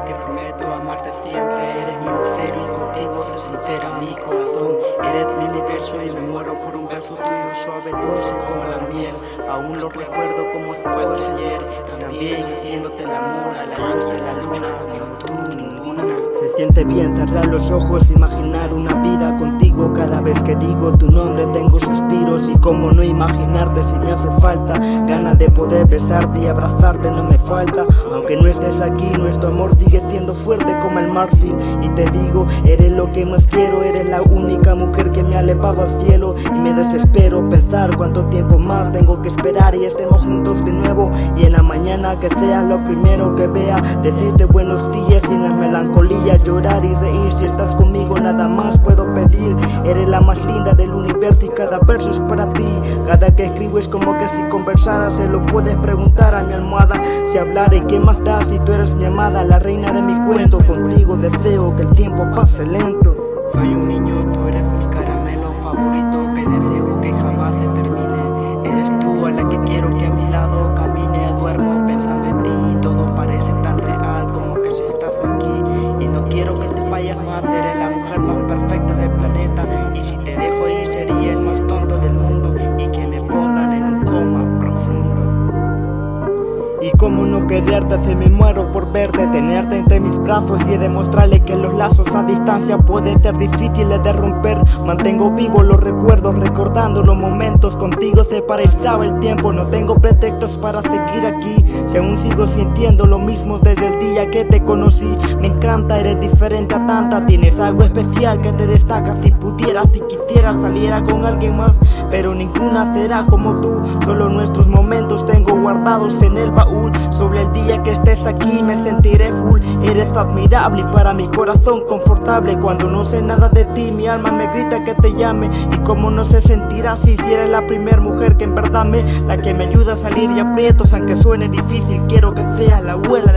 te prometo amarte siempre. Eres mi lucero y contigo se sincera mi corazón. Eres mi universo y me muero por un beso tuyo suave, dulce como la miel. Aún lo recuerdo como si fuera ayer. También haciéndote el amor a la luz de la luna, como tú ninguna. Siente bien cerrar los ojos, imaginar una vida contigo. Cada vez que digo tu nombre tengo suspiros y como no imaginarte si me hace falta. Ganas de poder besarte y abrazarte no me falta. Aunque no estés aquí, nuestro amor sigue siendo fuerte como el marfil. Y te digo, eres lo que más quiero, eres la única mujer que me ha elevado al cielo. Y me desespero pensar cuánto tiempo más tengo que esperar y estemos juntos de nuevo. Y en la mañana que sea lo primero que vea, decirte buenos días sin la melancolía, llorar y reír. Si estás conmigo, nada más puedo pedir. Eres la más linda del universo y cada verso es para ti. Cada que escribo es como que si conversara, se lo puedes preguntar a mi almohada. Si hablara y qué más da si tú eres mi amada, la reina de mi cuento. Contigo deseo que el tiempo pase lento. Quiero que a mi lado camine. Duermo pensando en ti todo parece tan real como que si estás aquí. Y no quiero que te vayas más, eres como no quererte, se me muero por verte, tenerte entre mis brazos y demostrarle que los lazos a distancia pueden ser difíciles de romper. Mantengo vivo los recuerdos, recordando los momentos contigo se paralizaba el tiempo. No tengo pretextos para seguir aquí, si aún sigo sintiendo lo mismo desde el día que te conocí. Me encanta, eres diferente a tanta, tienes algo especial que te destaca. Si pudiera, si quisiera, saliera con alguien más, pero ninguna será como tú. Solo nuestros momentos tengo guardados en el baúl. Sobre el día que estés aquí me sentiré full. Eres admirable y para mi corazón confortable. Cuando no sé nada de ti, mi alma me grita que te llame. Y como no se sentirá si eres la primera mujer que en verdad me, la que me ayuda a salir y aprietos, aunque suene difícil. Quiero que seas la abuela de.